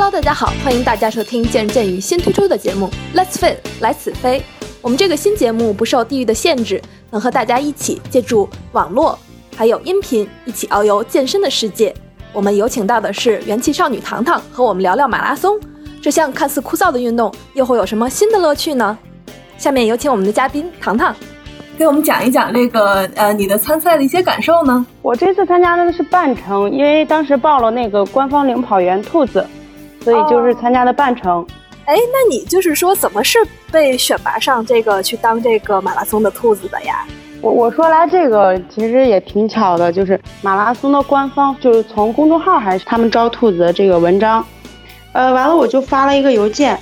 Hello，大家好，欢迎大家收听见仁见语新推出的节目 Let's Fit 来此飞。我们这个新节目不受地域的限制，能和大家一起借助网络还有音频，一起遨游健身的世界。我们有请到的是元气少女糖糖，和我们聊聊马拉松这项看似枯燥的运动，又会有什么新的乐趣呢？下面有请我们的嘉宾糖糖，给我们讲一讲这个呃你的参赛的一些感受呢？我这次参加的是半程，因为当时报了那个官方领跑员兔子，所以就是参加的半程。哎，那你就是说怎么是被选拔上这个去当这个马拉松的兔子的呀？我我说来这个其实也挺巧的，就是马拉松的官方就是从公众号还是他们招兔子的这个文章，呃，完了我就发了一个邮件，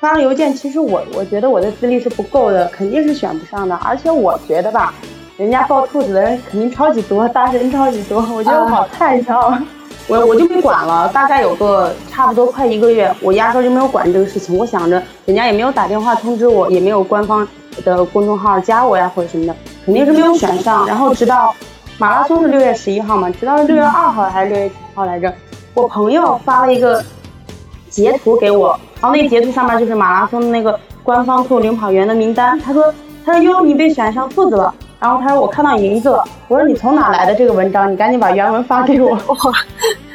发了邮件，其实我我觉得我的资历是不够的，肯定是选不上的，而且我觉得吧，人家报兔子的人肯定超级多，大神超级多，我觉得我好菜，你知道吗？我我就没管了，大概有个差不多快一个月，我压根就没有管这个事情。我想着人家也没有打电话通知我，也没有官方的公众号加我呀或者什么的，肯定是没有选上。然后直到马拉松是六月十一号嘛，直到六月二号还是六月几号来着，我朋友发了一个截图给我，然后那截图上面就是马拉松的那个官方兔领跑员的名单。他说他说哟你被选上兔子了。然后他说我看到名字了，我说你从哪来的这个文章？你赶紧把原文发给我。哇，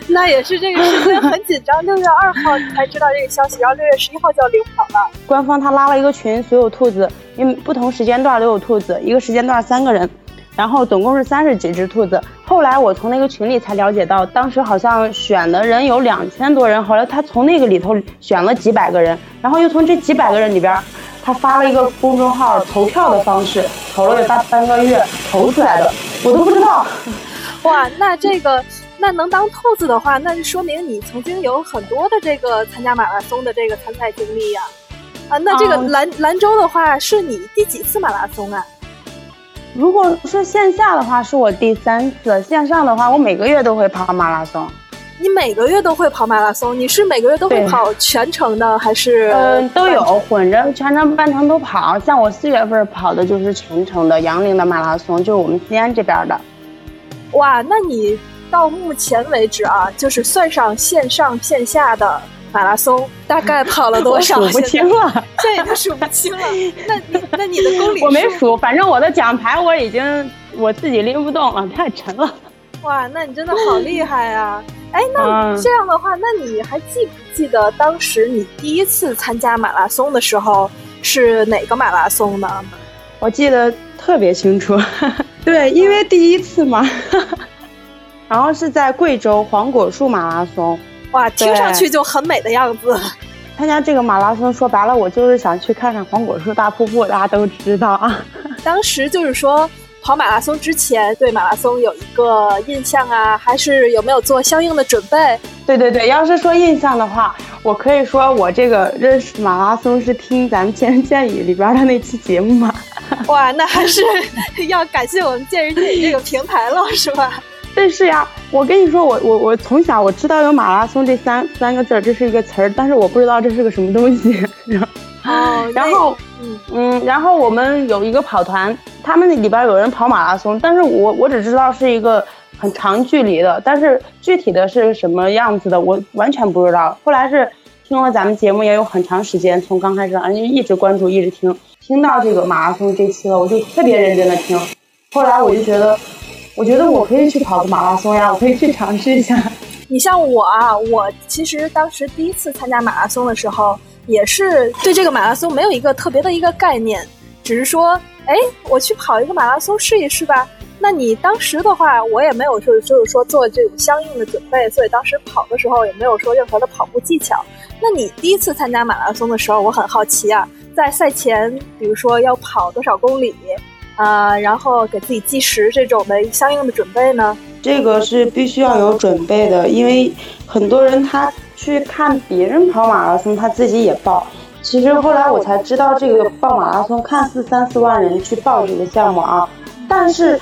那也是这个时间很紧张，六月二号才知道这个消息，然后六月十一号就要领跑了。官方他拉了一个群，所有兔子，因为不同时间段都有兔子，一个时间段三个人，然后总共是三十几只兔子。后来我从那个群里才了解到，当时好像选的人有两千多人，后来他从那个里头选了几百个人，然后又从这几百个人里边。他发了一个公众号投票的方式，投了有大半个月投出来的，我都不知道。哇，那这个那能当兔子的话，那就说明你曾经有很多的这个参加马拉松的这个参赛经历呀。啊，那这个兰兰州的话是你第几次马拉松啊？如果是线下的话，是我第三次；线上的话，我每个月都会跑马拉松。你每个月都会跑马拉松？你是每个月都会跑全程的，还是？嗯，都有混着，全程半程都跑。像我四月份跑的就是全程的杨凌的马拉松，就是我们西安这边的。哇，那你到目前为止啊，就是算上线上线下的马拉松，大概跑了多少？数不清了，现在已经数不清了。那那你的公里？我没数，反正我的奖牌我已经我自己拎不动了，太沉了。哇，那你真的好厉害啊！哎，那这样的话，那你还记不记得当时你第一次参加马拉松的时候是哪个马拉松呢？我记得特别清楚，对，因为第一次嘛，然后是在贵州黄果树马拉松。哇，听上去就很美的样子。参加这个马拉松，说白了，我就是想去看看黄果树大瀑布，大家都知道啊。当时就是说。跑马拉松之前，对马拉松有一个印象啊，还是有没有做相应的准备？对对对，要是说印象的话，我可以说我这个认识马拉松是听咱们见人见语里边的那期节目嘛。哇，那还是 要感谢我们见人见语这个平台了，是吧？但，是呀。我跟你说，我我我从小我知道有马拉松这三三个字，这是一个词儿，但是我不知道这是个什么东西。哦，然后，嗯嗯，然后我们有一个跑团，他们那里边有人跑马拉松，但是我我只知道是一个很长距离的，但是具体的是什么样子的，我完全不知道。后来是听了咱们节目也有很长时间，从刚开始啊就一直关注，一直听，听到这个马拉松这期了，我就特别认真的听。后来我就觉得，我觉得我可以去跑个马拉松呀，我可以去尝试一下。你像我啊，我其实当时第一次参加马拉松的时候。也是对这个马拉松没有一个特别的一个概念，只是说，哎，我去跑一个马拉松试一试吧。那你当时的话，我也没有说就是说做这种相应的准备，所以当时跑的时候也没有说任何的跑步技巧。那你第一次参加马拉松的时候，我很好奇啊，在赛前，比如说要跑多少公里，啊，然后给自己计时这种的相应的准备呢？这个是必须要有准备的，因为很多人他。去看别人跑马拉松，他自己也报。其实后来我才知道，这个报马拉松看似三四万人去报这个项目啊，但是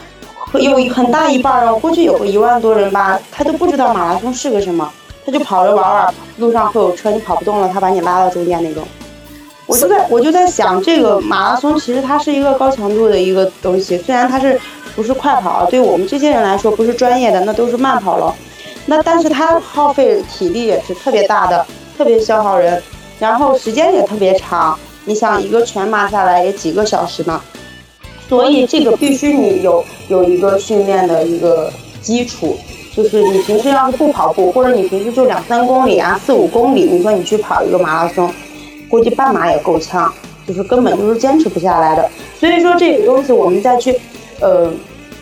有很大一半人，我估计有个一万多人吧，他都不知道马拉松是个什么，他就跑着玩玩，路上会有车，你跑不动了，他把你拉到中间那种。我就在我就在想，这个马拉松其实它是一个高强度的一个东西，虽然它是不是快跑，对我们这些人来说不是专业的，那都是慢跑了。那但是它耗费体力也是特别大的，特别消耗人，然后时间也特别长。你想一个全马下来也几个小时呢，所以这个必须你有有一个训练的一个基础，就是你平时要是不跑步，或者你平时就两三公里啊、四五公里，你说你去跑一个马拉松，估计半马也够呛，就是根本就是坚持不下来的。所以说这个东西我们再去，呃，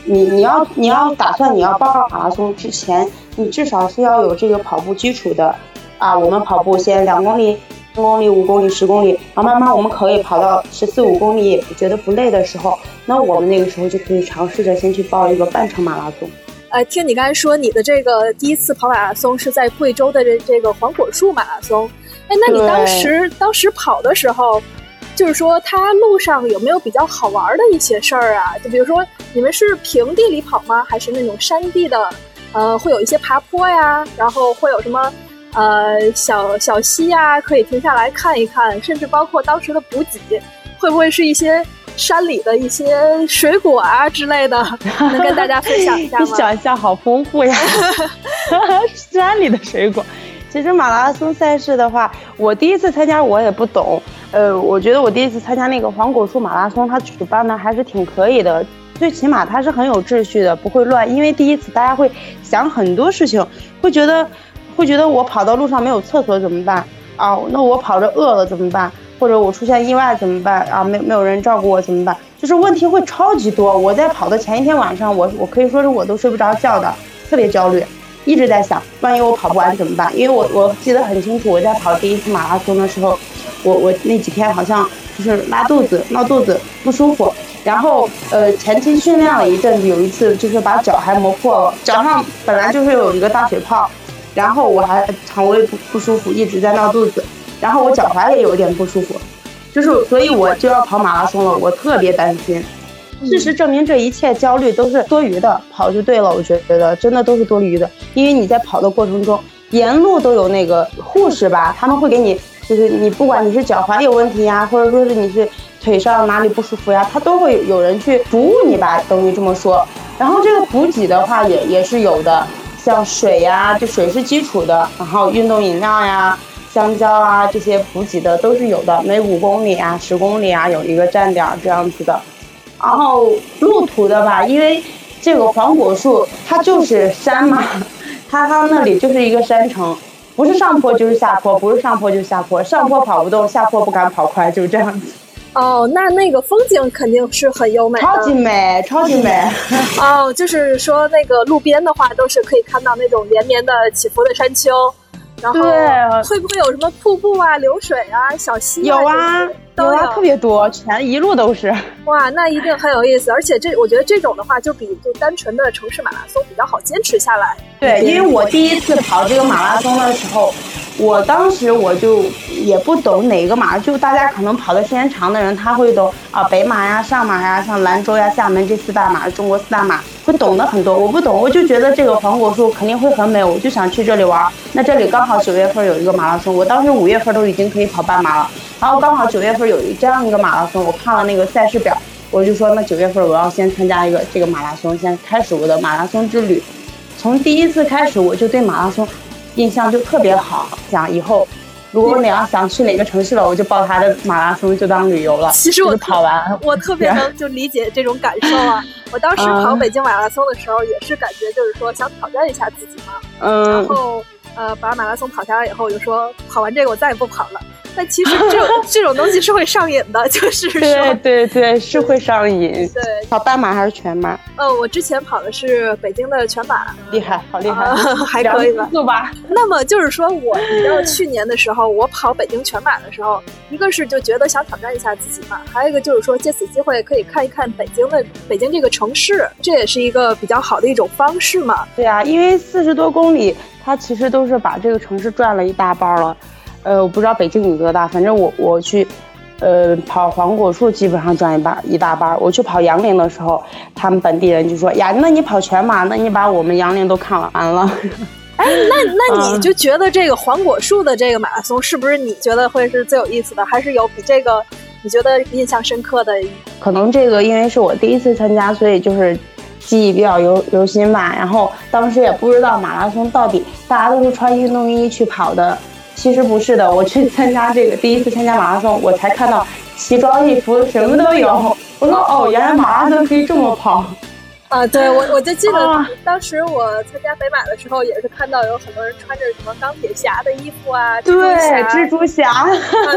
你你要你要打算你要报马拉松之前，你至少是要有这个跑步基础的啊。我们跑步先两公里。三公里、五公里、十公里，然后慢慢我们可以跑到十四五公里，觉得不累的时候，那我们那个时候就可以尝试着先去报一个半程马拉松。呃，听你刚才说你的这个第一次跑马拉松是在贵州的这这个黄果树马拉松，哎，那你当时当时跑的时候，就是说它路上有没有比较好玩的一些事儿啊？就比如说你们是平地里跑吗？还是那种山地的？呃，会有一些爬坡呀，然后会有什么？呃，小小溪呀，可以停下来看一看，甚至包括当时的补给，会不会是一些山里的一些水果啊之类的，能跟大家分享一下吗？想象好丰富呀！山里的水果，其实马拉松赛事的话，我第一次参加我也不懂，呃，我觉得我第一次参加那个黄果树马拉松，它举办的还是挺可以的，最起码它是很有秩序的，不会乱，因为第一次大家会想很多事情，会觉得。会觉得我跑到路上没有厕所怎么办啊？那我跑着饿了怎么办？或者我出现意外怎么办啊？没没有人照顾我怎么办？就是问题会超级多。我在跑的前一天晚上，我我可以说是我都睡不着觉的，特别焦虑，一直在想，万一我跑不完怎么办？因为我我记得很清楚，我在跑第一次马拉松的时候，我我那几天好像就是拉肚子、闹肚子、不舒服，然后呃前期训练了一阵子，有一次就是把脚还磨破了，脚上本来就是有一个大水泡。然后我还肠胃不不舒服，一直在闹肚子，然后我脚踝也有点不舒服，就是所以我就要跑马拉松了，我特别担心。事实证明，这一切焦虑都是多余的，跑就对了。我觉得真的都是多余的，因为你在跑的过程中，沿路都有那个护士吧，他们会给你，就是你不管你是脚踝有问题呀，或者说是你是腿上哪里不舒服呀，他都会有人去服务你吧，等于这么说。然后这个补给的话也也是有的。像水呀，就水是基础的，然后运动饮料呀、香蕉啊这些补给的都是有的，每五公里啊、十公里啊有一个站点这样子的。然后路途的吧，因为这个黄果树它就是山嘛，它它那里就是一个山城，不是上坡就是下坡，不是上坡就下坡，上坡跑不动，下坡不敢跑快，就是这样子。哦，那那个风景肯定是很优美，超级美，超级美。哦，就是说那个路边的话，都是可以看到那种连绵的起伏的山丘，然后会不会有什么瀑布啊、流水啊、小溪？有啊，有啊，特别多，全一路都是。哇，那一定很有意思，而且这我觉得这种的话，就比就单纯的城市马拉松比较好坚持下来。对，因为我第一次跑这个马拉松的时候。我当时我就也不懂哪个马，就大家可能跑的时间长的人他会懂啊，北马呀、上马呀、像兰州呀、厦门这四大马，中国四大马会懂得很多。我不懂，我就觉得这个黄果树肯定会很美，我就想去这里玩。那这里刚好九月份有一个马拉松，我当时五月份都已经可以跑半马了，然后刚好九月份有一这样一个马拉松，我看了那个赛事表，我就说那九月份我要先参加一个这个马拉松，先开始我的马拉松之旅。从第一次开始我就对马拉松。印象就特别好，想以后如果你要想去哪个城市了，我就报他的马拉松，就当旅游了。其实我跑完，我特别能就理解这种感受啊。我当时跑北京马拉松的时候，也是感觉就是说想挑战一下自己嘛。嗯。然后呃，把马拉松跑下来以后，我就说跑完这个我再也不跑了。但其实这种 这种东西是会上瘾的，就是说，对对对，是会上瘾。对，跑半马还是全马？呃，我之前跑的是北京的全马，厉害，好厉害，还可以吧？六吧。那么就是说，我你知道去年的时候，我跑北京全马的时候，一个是就觉得想挑战一下自己嘛，还有一个就是说借此机会可以看一看北京的北京这个城市，这也是一个比较好的一种方式嘛。对啊，因为四十多公里，它其实都是把这个城市转了一大半了。呃，我不知道北京有多大，反正我我去，呃，跑黄果树基本上转一半一大半。我去跑杨凌的时候，他们本地人就说呀，那你跑全马，那你把我们杨凌都看完了。哎，那 那你就觉得这个黄果树的这个马拉松是不是你觉得会是最有意思的？还是有比这个你觉得印象深刻的？可能这个因为是我第一次参加，所以就是记忆比较犹犹新吧。然后当时也不知道马拉松到底，大家都是穿运动衣去跑的。其实不是的，我去参加这个第一次参加马拉松，我才看到奇装异服什么都有。我说哦，原来马拉松可以这么跑。啊，对 我我就记得当时我参加北马的时候，也是看到有很多人穿着什么钢铁侠的衣服啊，对，蜘蛛侠啊，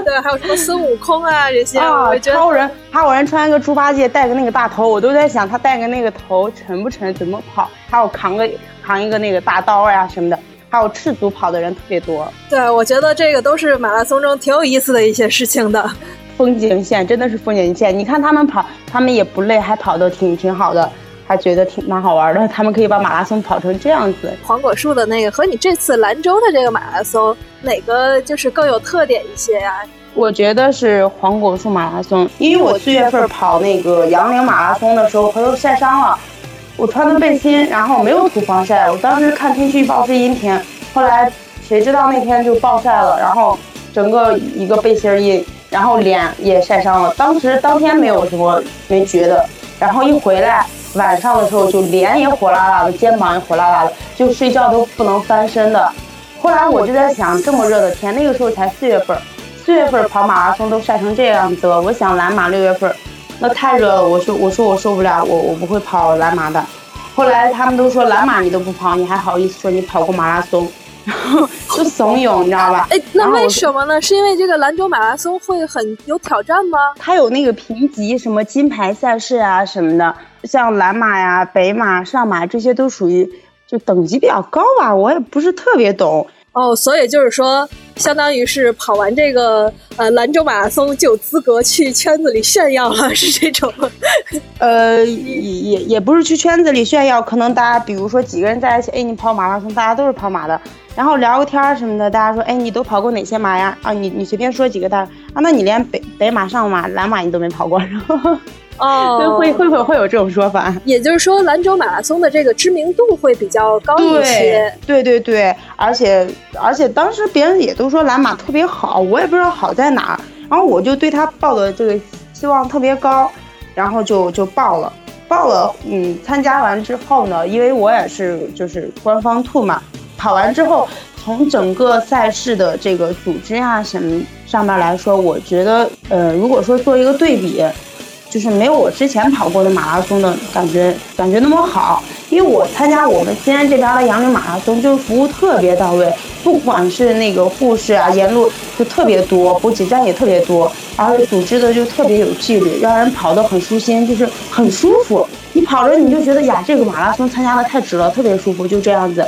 对，还有什么孙悟空啊这些啊，超人，还有人穿个猪八戒，戴个那个大头，我都在想他戴个那个头沉不沉，怎么跑？还有扛个扛一个那个大刀呀什么的，还有赤足跑的人特别多。对，我觉得这个都是马拉松中挺有意思的一些事情的，风景线真的是风景线。你看他们跑，他们也不累，还跑得挺挺好的。还觉得挺蛮好玩的，他们可以把马拉松跑成这样子。黄果树的那个和你这次兰州的这个马拉松，哪个就是更有特点一些呀？我觉得是黄果树马拉松，因为我四月份跑那个杨凌马拉松的时候，回头晒伤了，我穿的背心，然后没有涂防晒。我当时看天气预报是阴天，后来谁知道那天就暴晒了，然后整个一个背心印，然后脸也晒伤了。当时当天没有什么没觉得，然后一回来。晚上的时候就脸也火辣辣的，肩膀也火辣辣的，就睡觉都不能翻身的。后来我就在想，这么热的天，那个时候才四月份，四月份跑马拉松都晒成这样子了。我想蓝马六月份，那太热了。我说我说我受不了，我我不会跑蓝马的。后来他们都说蓝马你都不跑，你还好意思说你跑过马拉松？然 后就怂恿，你知道吧？哎，那为什么呢？是因为这个兰州马拉松会很有挑战吗？它有那个评级，什么金牌赛事啊什么的，像蓝马呀、北马、上马这些都属于就等级比较高吧。我也不是特别懂。哦，所以就是说，相当于是跑完这个呃兰州马拉松就有资格去圈子里炫耀了，是这种？呃，也也也不是去圈子里炫耀，可能大家比如说几个人在一起，哎，你跑马拉松，大家都是跑马的，然后聊个天什么的，大家说，哎，你都跑过哪些马呀？啊，你你随便说几个，大啊，那你连北北马、上马、蓝马你都没跑过，然后。哦，会会会会有这种说法，也就是说兰州马拉松的这个知名度会比较高一些。对对对，而且而且当时别人也都说兰马特别好，我也不知道好在哪儿，然后我就对他报的这个希望特别高，然后就就报了，报了，嗯，参加完之后呢，因为我也是就是官方兔嘛，跑完之后，从整个赛事的这个组织啊什么上面来说，我觉得，呃，如果说做一个对比。就是没有我之前跑过的马拉松的感觉，感觉那么好。因为我参加我们西安这边的杨凌马拉松，就是服务特别到位，不管是那个护士啊，沿路就特别多，补给站也特别多，而且组织的就特别有纪律，让人跑得很舒心，就是很舒服。你跑着你就觉得呀，这个马拉松参加的太值了，特别舒服，就这样子。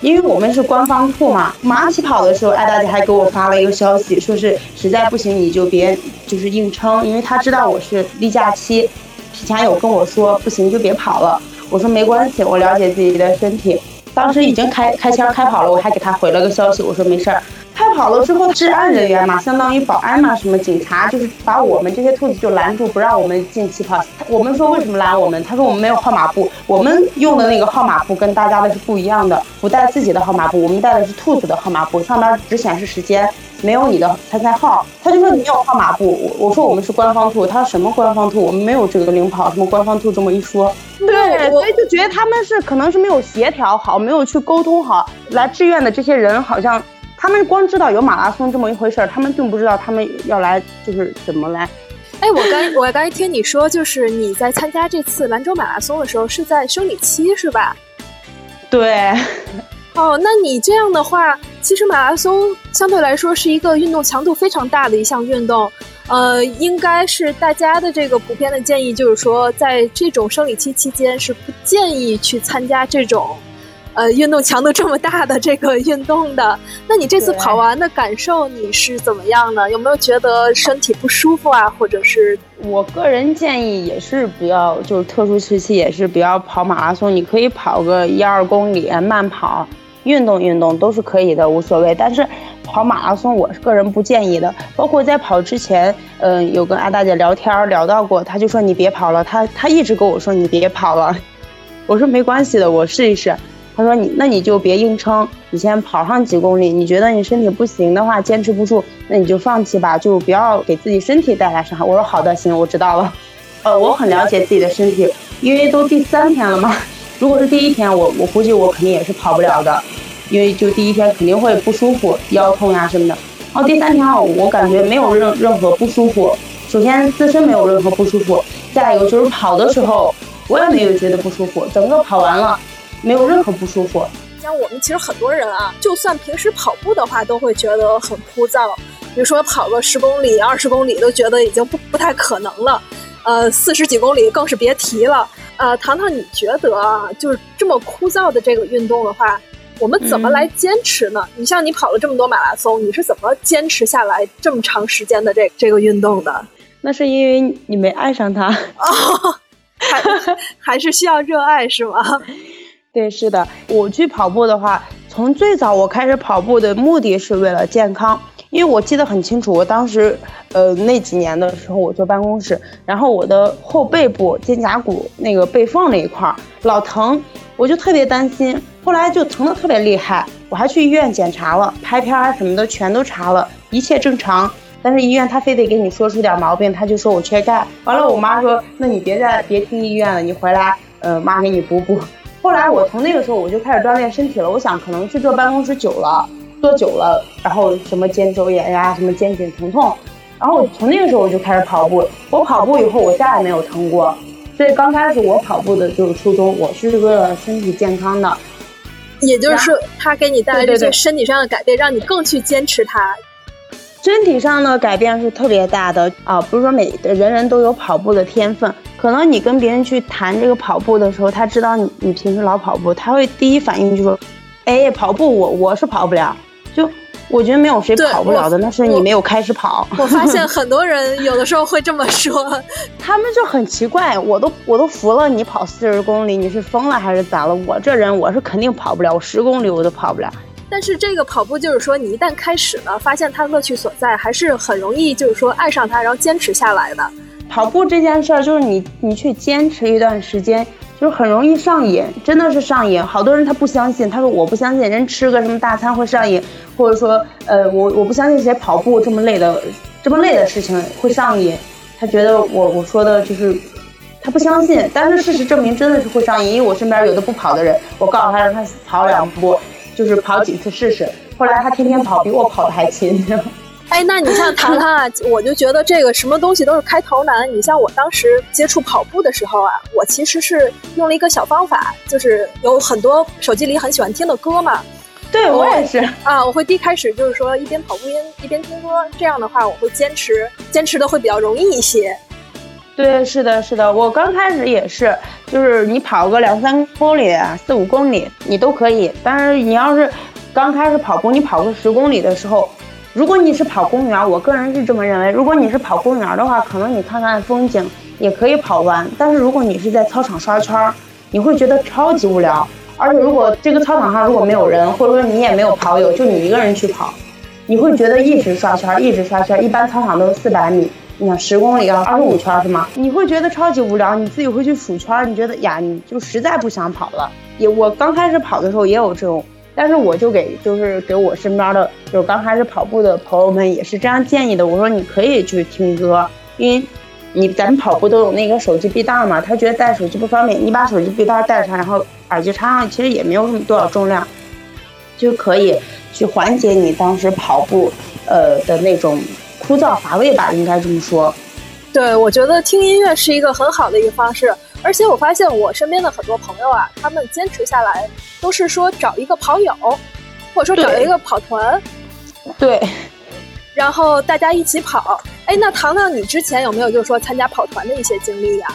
因为我们是官方兔嘛，马起跑的时候，艾大姐还给我发了一个消息，说是实在不行你就别就是硬撑，因为她知道我是例假期，提前有跟我说不行就别跑了。我说没关系，我了解自己的身体。当时已经开开枪开跑了，我还给他回了个消息，我说没事儿。开跑了之后，治安人员嘛，相当于保安嘛，什么警察，就是把我们这些兔子就拦住，不让我们进气泡。我们说为什么拦我们？他说我们没有号码布，我们用的那个号码布跟大家的是不一样的，不带自己的号码布，我们带的是兔子的号码布，上面只显示时间，没有你的参赛号。他就说你有号码布，我我说我们是官方兔，他说什么官方兔？我们没有这个领跑，什么官方兔这么一说，对，所以就觉得他们是可能是没有协调好，没有去沟通好，来志愿的这些人好像。他们光知道有马拉松这么一回事儿，他们并不知道他们要来就是怎么来。哎，我刚我刚才听你说，就是你在参加这次兰州马拉松的时候是在生理期是吧？对。哦，那你这样的话，其实马拉松相对来说是一个运动强度非常大的一项运动，呃，应该是大家的这个普遍的建议就是说，在这种生理期期间是不建议去参加这种。呃，运动强度这么大的这个运动的，那你这次跑完的感受你是怎么样呢？有没有觉得身体不舒服啊？或者是我个人建议也是不要，就是特殊时期也是不要跑马拉松。你可以跑个一二公里慢跑，运动运动都是可以的，无所谓。但是跑马拉松我是个人不建议的。包括在跑之前，嗯，有跟阿大姐聊天聊到过，她就说你别跑了，她她一直跟我说你别跑了。我说没关系的，我试一试。她说你那你就别硬撑，你先跑上几公里。你觉得你身体不行的话，坚持不住，那你就放弃吧，就不要给自己身体带来伤害。我说好的，行，我知道了。呃，我很了解自己的身体，因为都第三天了嘛。如果是第一天，我我估计我肯定也是跑不了的。因为就第一天肯定会不舒服，腰痛呀什么的。然后第三天啊我感觉没有任任何不舒服，首先自身没有任何不舒服，再一个就是跑的时候我也没有觉得不舒服，整个跑完了没有任何不舒服。像我们其实很多人啊，就算平时跑步的话，都会觉得很枯燥。比如说跑个十公里、二十公里，都觉得已经不不太可能了。呃，四十几公里更是别提了。呃，糖糖，你觉得啊，就是这么枯燥的这个运动的话，我们怎么来坚持呢？你像你跑了这么多马拉松，你是怎么坚持下来这么长时间的这这个运动的？那是因为你没爱上它 哦，还 还是需要热爱是吗？对，是的。我去跑步的话，从最早我开始跑步的目的是为了健康。因为我记得很清楚，我当时，呃，那几年的时候，我坐办公室，然后我的后背部肩胛骨那个背缝那一块老疼，我就特别担心。后来就疼的特别厉害，我还去医院检查了，拍片儿什么的全都查了，一切正常。但是医院他非得给你说出点毛病，他就说我缺钙。完了，我妈说，那你别再别听医院了，你回来，呃，妈给你补补。后来我从那个时候我就开始锻炼身体了，我想可能去坐办公室久了。坐久了，然后什么肩周炎呀，什么肩颈疼痛，然后从那个时候我就开始跑步。我跑步以后，我再也没有疼过。所以刚开始我跑步的就是初衷，我是为了身体健康的。也就是说，它给你带来这些身体上的改变，让你更去坚持它。身体上的改变是特别大的啊，不是说每人人都有跑步的天分。可能你跟别人去谈这个跑步的时候，他知道你你平时老跑步，他会第一反应就说：“哎，跑步我我是跑不了。”就我觉得没有谁跑不了的，那是你没有开始跑。我发现 很多人有的时候会这么说，他们就很奇怪，我都我都服了。你跑四十公里，你是疯了还是咋了？我这人我是肯定跑不了，我十公里我都跑不了。但是这个跑步就是说，你一旦开始了，发现它乐趣所在，还是很容易就是说爱上它，然后坚持下来的。跑步这件事儿，就是你你去坚持一段时间。就是很容易上瘾，真的是上瘾。好多人他不相信，他说我不相信人吃个什么大餐会上瘾，或者说，呃，我我不相信谁跑步这么累的这么累的事情会上瘾。他觉得我我说的就是他不相信，但是事实证明真的是会上瘾。因为我身边有的不跑的人，我告诉他让他跑两步，就是跑几次试试。后来他天天跑，比我跑的还勤。哎，那你像糖糖啊，我就觉得这个什么东西都是开头难。你像我当时接触跑步的时候啊，我其实是用了一个小方法，就是有很多手机里很喜欢听的歌嘛。对我也是啊，我会第一开始就是说一边跑步边一边听歌，这样的话我会坚持，坚持的会比较容易一些。对，是的，是的，我刚开始也是，就是你跑个两三公里、四五公里你都可以，但是你要是刚开始跑步，你跑个十公里的时候。如果你是跑公园，我个人是这么认为。如果你是跑公园的话，可能你看看风景也可以跑完。但是如果你是在操场刷圈，你会觉得超级无聊。而且如果这个操场上如果没有人，或者说你也没有跑友，就你一个人去跑，你会觉得一直刷圈，一直刷圈。一般操场都是四百米，你想十公里要二十五圈是吗？你会觉得超级无聊，你自己会去数圈，你觉得呀，你就实在不想跑了。也我刚开始跑的时候也有这种。但是我就给就是给我身边的，就是刚开始跑步的朋友们也是这样建议的。我说你可以去听歌，因为你咱跑步都有那个手机臂带嘛，他觉得带手机不方便，你把手机臂带带上，然后耳机插上，其实也没有什么多少重量，就可以去缓解你当时跑步呃的那种枯燥乏味吧，应该这么说。对，我觉得听音乐是一个很好的一个方式。而且我发现我身边的很多朋友啊，他们坚持下来都是说找一个跑友，或者说找一个跑团，对，然后大家一起跑。哎，那糖糖，你之前有没有就是说参加跑团的一些经历呀？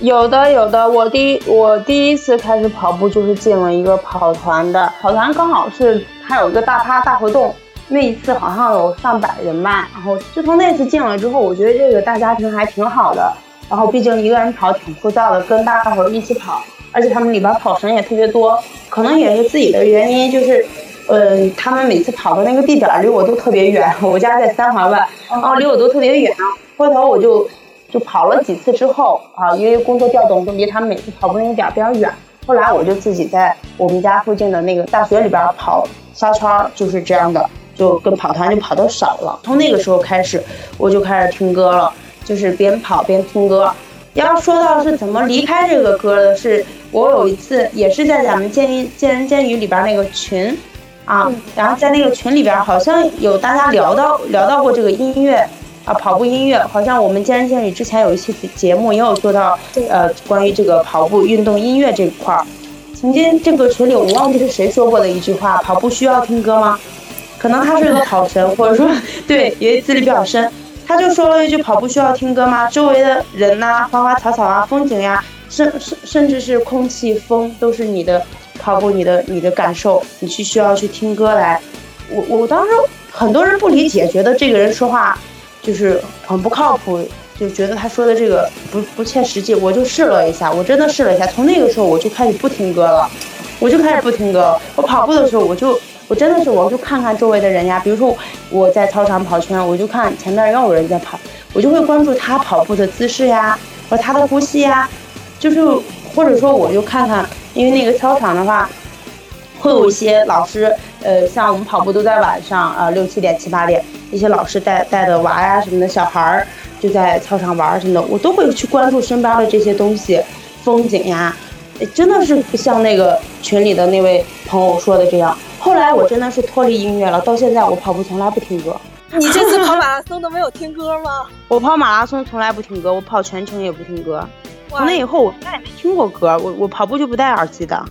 有的，有的。我第一我第一次开始跑步就是进了一个跑团的，跑团刚好是它有一个大趴大活动，那一次好像有上百人吧。然后就从那次进了之后，我觉得这个大家庭还挺好的。然后毕竟一个人跑挺枯燥的，跟大伙儿一起跑，而且他们里边跑绳也特别多，可能也是自己的原因，就是，呃，他们每次跑的那个地点离我都特别远，我家在三环外，然后离我都特别远。回头我就就跑了几次之后啊，因为工作调动，都离他们每次跑步那个点比较远。后来我就自己在我们家附近的那个大学里边跑沙圈，就是这样的，就跟跑团就跑的少了。从那个时候开始，我就开始听歌了。就是边跑边听歌。要说到是怎么离开这个歌的，是我有一次也是在咱们见见人见语里边那个群，啊，然后在那个群里边好像有大家聊到聊到过这个音乐啊，跑步音乐，好像我们健身健理之前有一期节目也有做到，呃，关于这个跑步运动音乐这一块儿。曾经这个群里我忘记是谁说过的一句话：跑步需要听歌吗？可能他是个跑神，或者说 对，也资历比较深，他就说了一句：跑步需要听歌吗？周围的人呐，花花草草啊，风景呀，甚甚甚至是空气、风，都是你的。跑步，你的你的感受，你去需要去听歌来。我我当时很多人不理解，觉得这个人说话就是很不靠谱，就觉得他说的这个不不切实际。我就试了一下，我真的试了一下，从那个时候我就开始不听歌了，我就开始不听歌。我跑步的时候，我就我真的是我就看看周围的人呀，比如说我在操场跑圈，我就看前面又有人在跑，我就会关注他跑步的姿势呀，和他的呼吸呀，就是或者说我就看看。因为那个操场的话，会有一些老师，呃，像我们跑步都在晚上，啊，六七点、七八点，一些老师带带的娃呀什么的小孩儿就在操场玩什么的，我都会去关注身边的这些东西，风景呀，真的是不像那个群里的那位朋友说的这样。后来我真的是脱离音乐了，到现在我跑步从来不听歌。你这次跑马拉松都没有听歌吗？我跑马拉松从来不听歌，我跑全程也不听歌。从那以后，我再也没听过歌。我我跑步就不戴耳机的。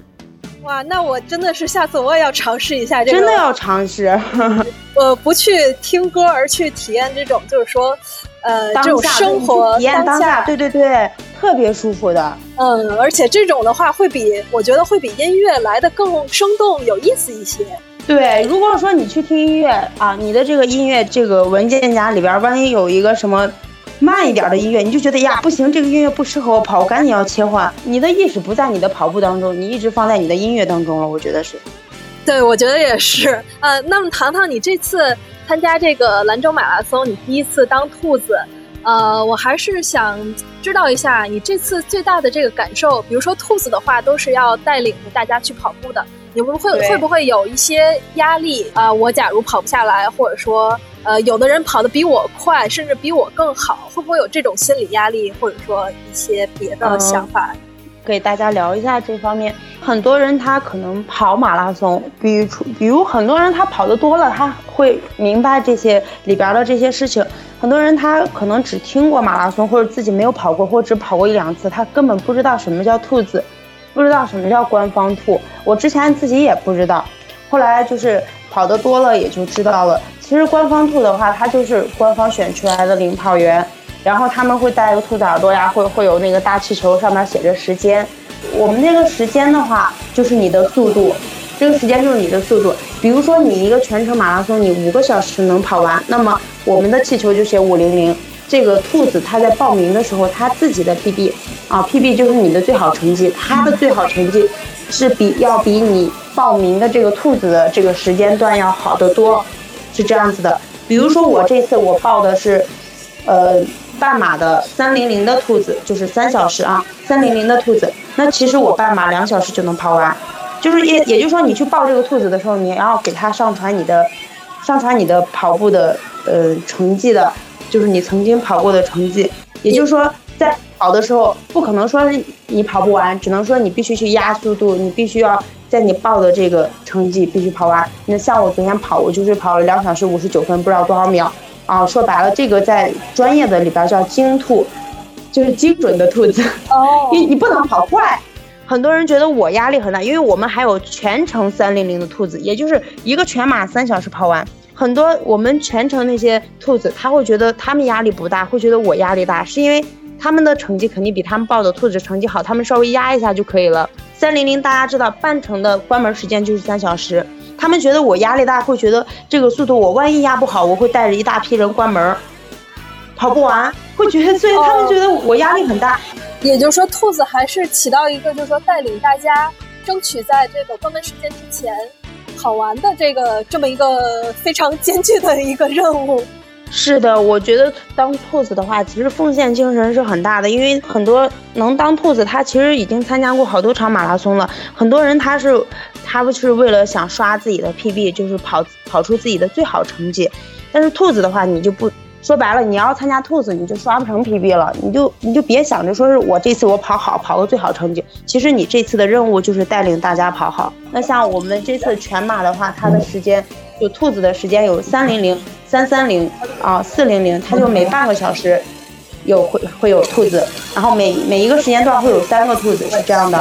哇，那我真的是下次我也要尝试一下这个。真的要尝试。我，不去听歌，而去体验这种，就是说，呃，这种生活体验当下。对对对，特别舒服的。嗯，而且这种的话，会比我觉得会比音乐来的更生动、有意思一些。对，如果说你去听音乐啊，你的这个音乐这个文件夹里边，万一有一个什么。慢一点的音乐，你就觉得呀不行，这个音乐不适合我跑，我赶紧要切换。你的意识不在你的跑步当中，你一直放在你的音乐当中了。我觉得是，对，我觉得也是。呃，那么糖糖，你这次参加这个兰州马拉松，你第一次当兔子，呃，我还是想知道一下你这次最大的这个感受。比如说兔子的话，都是要带领着大家去跑步的，你会会会不会有一些压力啊？我假如跑不下来，或者说。呃，有的人跑得比我快，甚至比我更好，会不会有这种心理压力，或者说一些别的想法？给大家聊一下这方面。很多人他可能跑马拉松，比如比如很多人他跑的多了，他会明白这些里边的这些事情。很多人他可能只听过马拉松，或者自己没有跑过，或者只跑过一两次，他根本不知道什么叫兔子，不知道什么叫官方兔。我之前自己也不知道，后来就是跑的多了也就知道了。其实官方兔的话，它就是官方选出来的领跑员，然后他们会戴个兔子耳朵呀，会会有那个大气球，上面写着时间。我们那个时间的话，就是你的速度，这个时间就是你的速度。比如说你一个全程马拉松，你五个小时能跑完，那么我们的气球就写五零零。这个兔子它在报名的时候，它自己的 PB 啊，PB 就是你的最好成绩，它的最好成绩是比要比你报名的这个兔子的这个时间段要好得多。是这样子的，比如说我这次我报的是，呃，半马的三零零的兔子，就是三小时啊，三零零的兔子。那其实我半马两小时就能跑完，就是也也就是说，你去报这个兔子的时候，你要给他上传你的，上传你的跑步的呃成绩的，就是你曾经跑过的成绩。也就是说，在跑的时候，不可能说你跑不完，只能说你必须去压速度，你必须要。在你报的这个成绩必须跑完。那像我昨天跑，我就是跑了两小时五十九分，不知道多少秒啊。说白了，这个在专业的里边叫精兔，就是精准的兔子。哦。你你不能跑快。很多人觉得我压力很大，因为我们还有全程三零零的兔子，也就是一个全马三小时跑完。很多我们全程那些兔子，他会觉得他们压力不大，会觉得我压力大，是因为他们的成绩肯定比他们报的兔子成绩好，他们稍微压一下就可以了。三零零，大家知道半程的关门时间就是三小时。他们觉得我压力大，会觉得这个速度我万一压不好，我会带着一大批人关门，跑不完，会觉得，所以他们觉得我压力很大。也就是说，兔子还是起到一个，就是说带领大家争取在这个关门时间之前跑完的这个这么一个非常艰巨的一个任务。是的，我觉得当兔子的话，其实奉献精神是很大的。因为很多能当兔子，他其实已经参加过好多场马拉松了。很多人他是，他不是为了想刷自己的 PB，就是跑跑出自己的最好成绩。但是兔子的话，你就不说白了，你要参加兔子，你就刷不成 PB 了，你就你就别想着说是我这次我跑好，跑个最好成绩。其实你这次的任务就是带领大家跑好。那像我们这次全马的话，它的时间就兔子的时间有三零零、三三零啊、四零零，它就每半个小时有会会有兔子，然后每每一个时间段会有三个兔子，是这样的。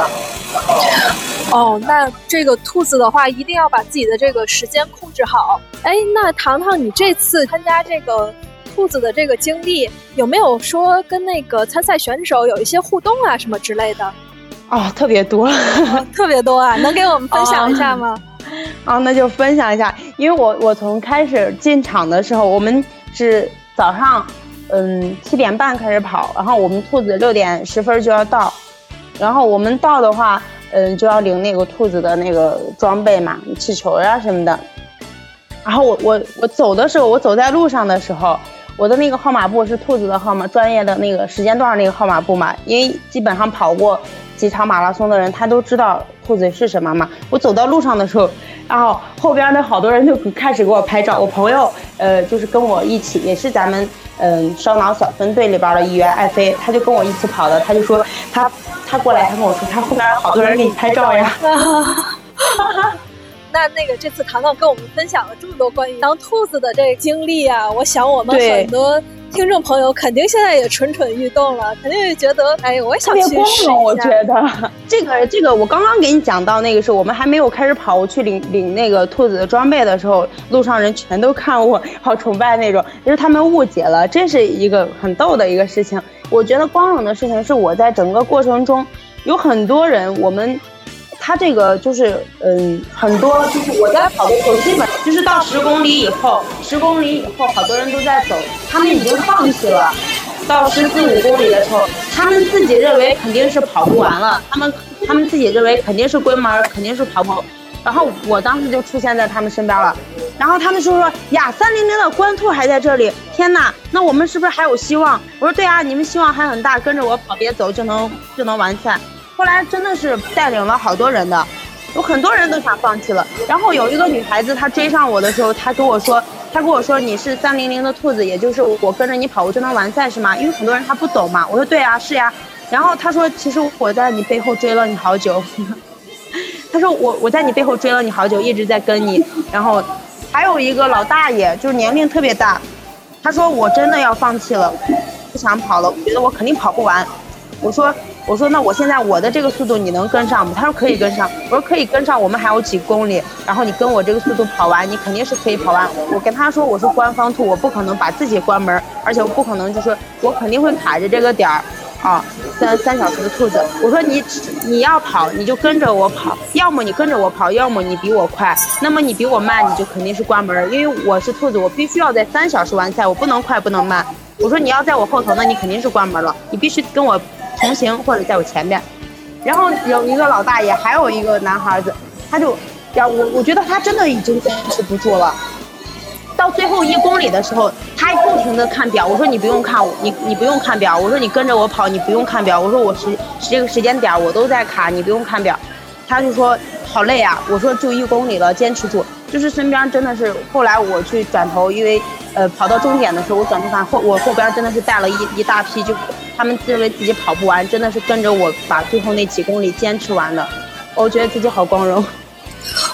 哦，那这个兔子的话，一定要把自己的这个时间控制好。哎，那糖糖，你这次参加这个兔子的这个经历，有没有说跟那个参赛选手有一些互动啊，什么之类的？哦，特别多，哦、特别多啊！能给我们分享一下吗？啊、那就分享一下，因为我我从开始进场的时候，我们是早上，嗯，七点半开始跑，然后我们兔子六点十分就要到，然后我们到的话。嗯，就要领那个兔子的那个装备嘛，气球呀、啊、什么的。然后我我我走的时候，我走在路上的时候，我的那个号码布是兔子的号码，专业的那个时间段那个号码布嘛。因为基本上跑过几场马拉松的人，他都知道兔子是什么嘛。我走到路上的时候，然后后边的好多人就开始给我拍照。我朋友呃，就是跟我一起，也是咱们嗯烧脑小分队里边的一员，艾飞，他就跟我一起跑的，他就说他。他过来，他跟我说，他后边好多人给你拍照呀。哈 哈那那个这次糖糖跟我们分享了这么多关于当兔子的这个经历啊，我想我们很多听众朋友肯定现在也蠢蠢欲动了，肯定也觉得，哎，我也想去试一下。我觉得这个这个，我刚刚给你讲到那个是，我们还没有开始跑，我去领领那个兔子的装备的时候，路上人全都看我，好崇拜那种，就是他们误解了，这是一个很逗的一个事情。我觉得光荣的事情是我在整个过程中，有很多人，我们，他这个就是，嗯，很多就是我在跑的时候，基本就是到十公里以后，十公里以后，好多人都在走，他们已经放弃了。到十四五公里的时候，他们自己认为肯定是跑不完了，他们他们自己认为肯定是关门，肯定是跑不。然后我当时就出现在他们身边了，然后他们说说呀，三零零的官兔还在这里，天呐，那我们是不是还有希望？我说对啊，你们希望还很大，跟着我跑，别走就能就能完赛。后来真的是带领了好多人的，有很多人都想放弃了。然后有一个女孩子，她追上我的时候，她跟我说，她跟我说你是三零零的兔子，也就是我跟着你跑，我就能完赛是吗？因为很多人他不懂嘛。我说对啊，是呀。然后她说，其实我在你背后追了你好久。他说我我在你背后追了你好久，一直在跟你。然后还有一个老大爷，就是年龄特别大，他说我真的要放弃了，不想跑了，我觉得我肯定跑不完。我说我说那我现在我的这个速度你能跟上吗？他说可以跟上。我说可以跟上，我们还有几公里，然后你跟我这个速度跑完，你肯定是可以跑完。我跟他说我是官方兔，我不可能把自己关门，而且我不可能就说我肯定会卡着这个点儿。啊，三三小时的兔子，我说你你要跑你就跟着我跑，要么你跟着我跑，要么你比我快，那么你比我慢你就肯定是关门，因为我是兔子，我必须要在三小时完赛，我不能快不能慢。我说你要在我后头，那你肯定是关门了，你必须跟我同行或者在我前面。然后有一个老大爷，还有一个男孩子，他就，呀我我觉得他真的已经坚持不住了。到最后一公里的时候，他还不停的看表。我说你不用看，你你不用看表。我说你跟着我跑，你不用看表。我说我时这个时间点我都在卡，你不用看表。他就说好累啊。我说就一公里了，坚持住。就是身边真的是，后来我去转头，因为呃跑到终点的时候，我转头看后我后边真的是带了一一大批，就他们认为自己跑不完，真的是跟着我把最后那几公里坚持完的。我觉得自己好光荣。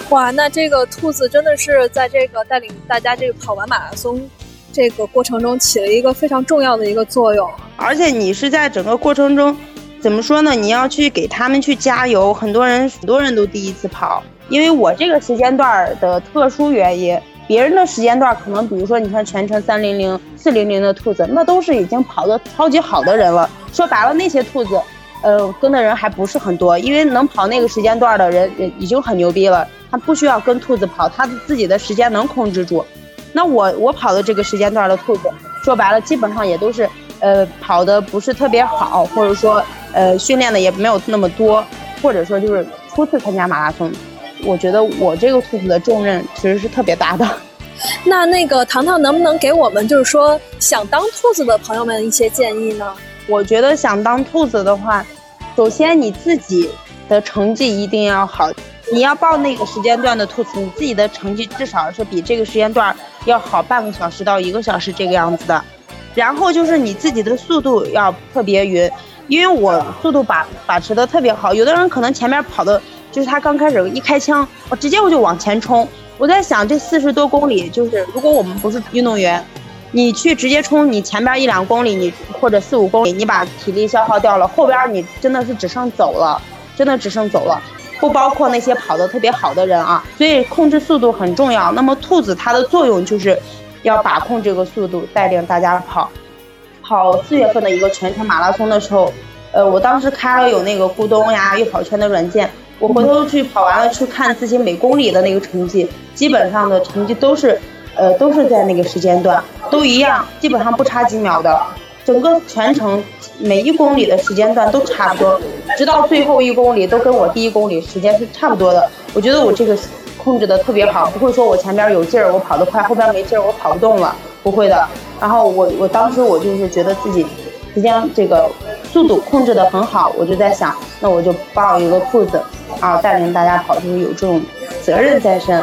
哇，那这个兔子真的是在这个带领大家这个跑完马拉松这个过程中起了一个非常重要的一个作用。而且你是在整个过程中，怎么说呢？你要去给他们去加油。很多人很多人都第一次跑，因为我这个时间段的特殊原因，别人的时间段可能比如说你看全程三零零、四零零的兔子，那都是已经跑得超级好的人了。说白了，那些兔子。呃，跟的人还不是很多，因为能跑那个时间段的人已经很牛逼了，他不需要跟兔子跑，他自己的时间能控制住。那我我跑的这个时间段的兔子，说白了基本上也都是呃跑的不是特别好，或者说呃训练的也没有那么多，或者说就是初次参加马拉松。我觉得我这个兔子的重任其实是特别大的。那那个糖糖能不能给我们就是说想当兔子的朋友们一些建议呢？我觉得想当兔子的话，首先你自己的成绩一定要好。你要报那个时间段的兔子，你自己的成绩至少是比这个时间段要好半个小时到一个小时这个样子的。然后就是你自己的速度要特别匀，因为我速度把把持的特别好。有的人可能前面跑的，就是他刚开始一开枪，我直接我就往前冲。我在想这四十多公里，就是如果我们不是运动员，你去直接冲，你前边一两公里，你或者四五公里，你把体力消耗掉了，后边你真的是只剩走了，真的只剩走了。不包括那些跑得特别好的人啊，所以控制速度很重要。那么兔子它的作用就是。要把控这个速度，带领大家跑，跑四月份的一个全程马拉松的时候，呃，我当时开了有那个咕咚呀、悦跑圈的软件，我回头去跑完了去看自己每公里的那个成绩，基本上的成绩都是，呃，都是在那个时间段，都一样，基本上不差几秒的，整个全程每一公里的时间段都差不多，直到最后一公里都跟我第一公里时间是差不多的，我觉得我这个。控制的特别好，不会说我前边有劲儿，我跑得快，后边没劲儿，我跑不动了，不会的。然后我我当时我就是觉得自己，时间这个速度控制的很好，我就在想，那我就报一个兔子，啊，带领大家跑，就是有这种责任在身，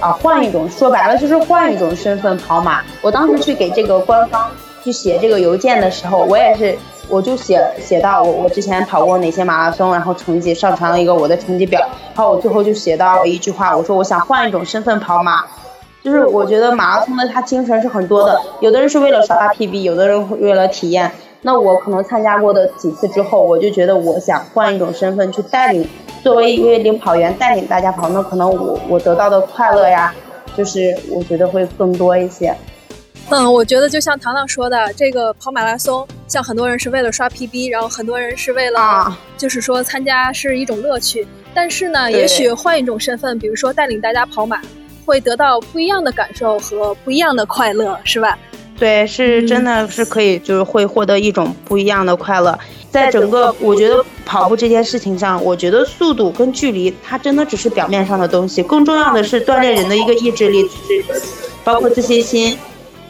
啊，换一种说白了就是换一种身份跑马。我当时去给这个官方去写这个邮件的时候，我也是。我就写写到我我之前跑过哪些马拉松，然后成绩上传了一个我的成绩表，然后我最后就写到一句话，我说我想换一种身份跑马，就是我觉得马拉松的它精神是很多的，有的人是为了刷刷 PB，有的人为了体验，那我可能参加过的几次之后，我就觉得我想换一种身份去带领，作为一位领跑员带领大家跑，那可能我我得到的快乐呀，就是我觉得会更多一些。嗯，我觉得就像糖糖说的，这个跑马拉松，像很多人是为了刷 PB，然后很多人是为了，就是说参加是一种乐趣。但是呢，也许换一种身份，比如说带领大家跑马，会得到不一样的感受和不一样的快乐，是吧？对，是真的是可以，就是会获得一种不一样的快乐。在整个我觉得跑步这件事情上，我觉得速度跟距离，它真的只是表面上的东西，更重要的是锻炼人的一个意志力，是包括自信心。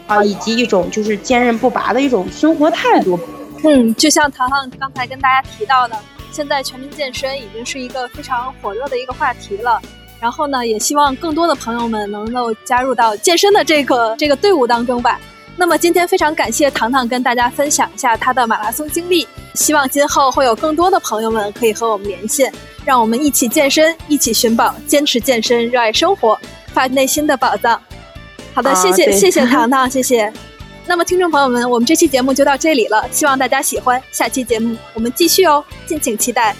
啊，以及一种就是坚韧不拔的一种生活态度。嗯，就像糖糖刚才跟大家提到的，现在全民健身已经是一个非常火热的一个话题了。然后呢，也希望更多的朋友们能够加入到健身的这个这个队伍当中吧。那么今天非常感谢糖糖跟大家分享一下她的马拉松经历。希望今后会有更多的朋友们可以和我们连线，让我们一起健身，一起寻宝，坚持健身，热爱生活，发内心的宝藏。好的，谢谢谢谢糖糖，谢谢。那么，听众朋友们，我们这期节目就到这里了，希望大家喜欢。下期节目我们继续哦，敬请期待。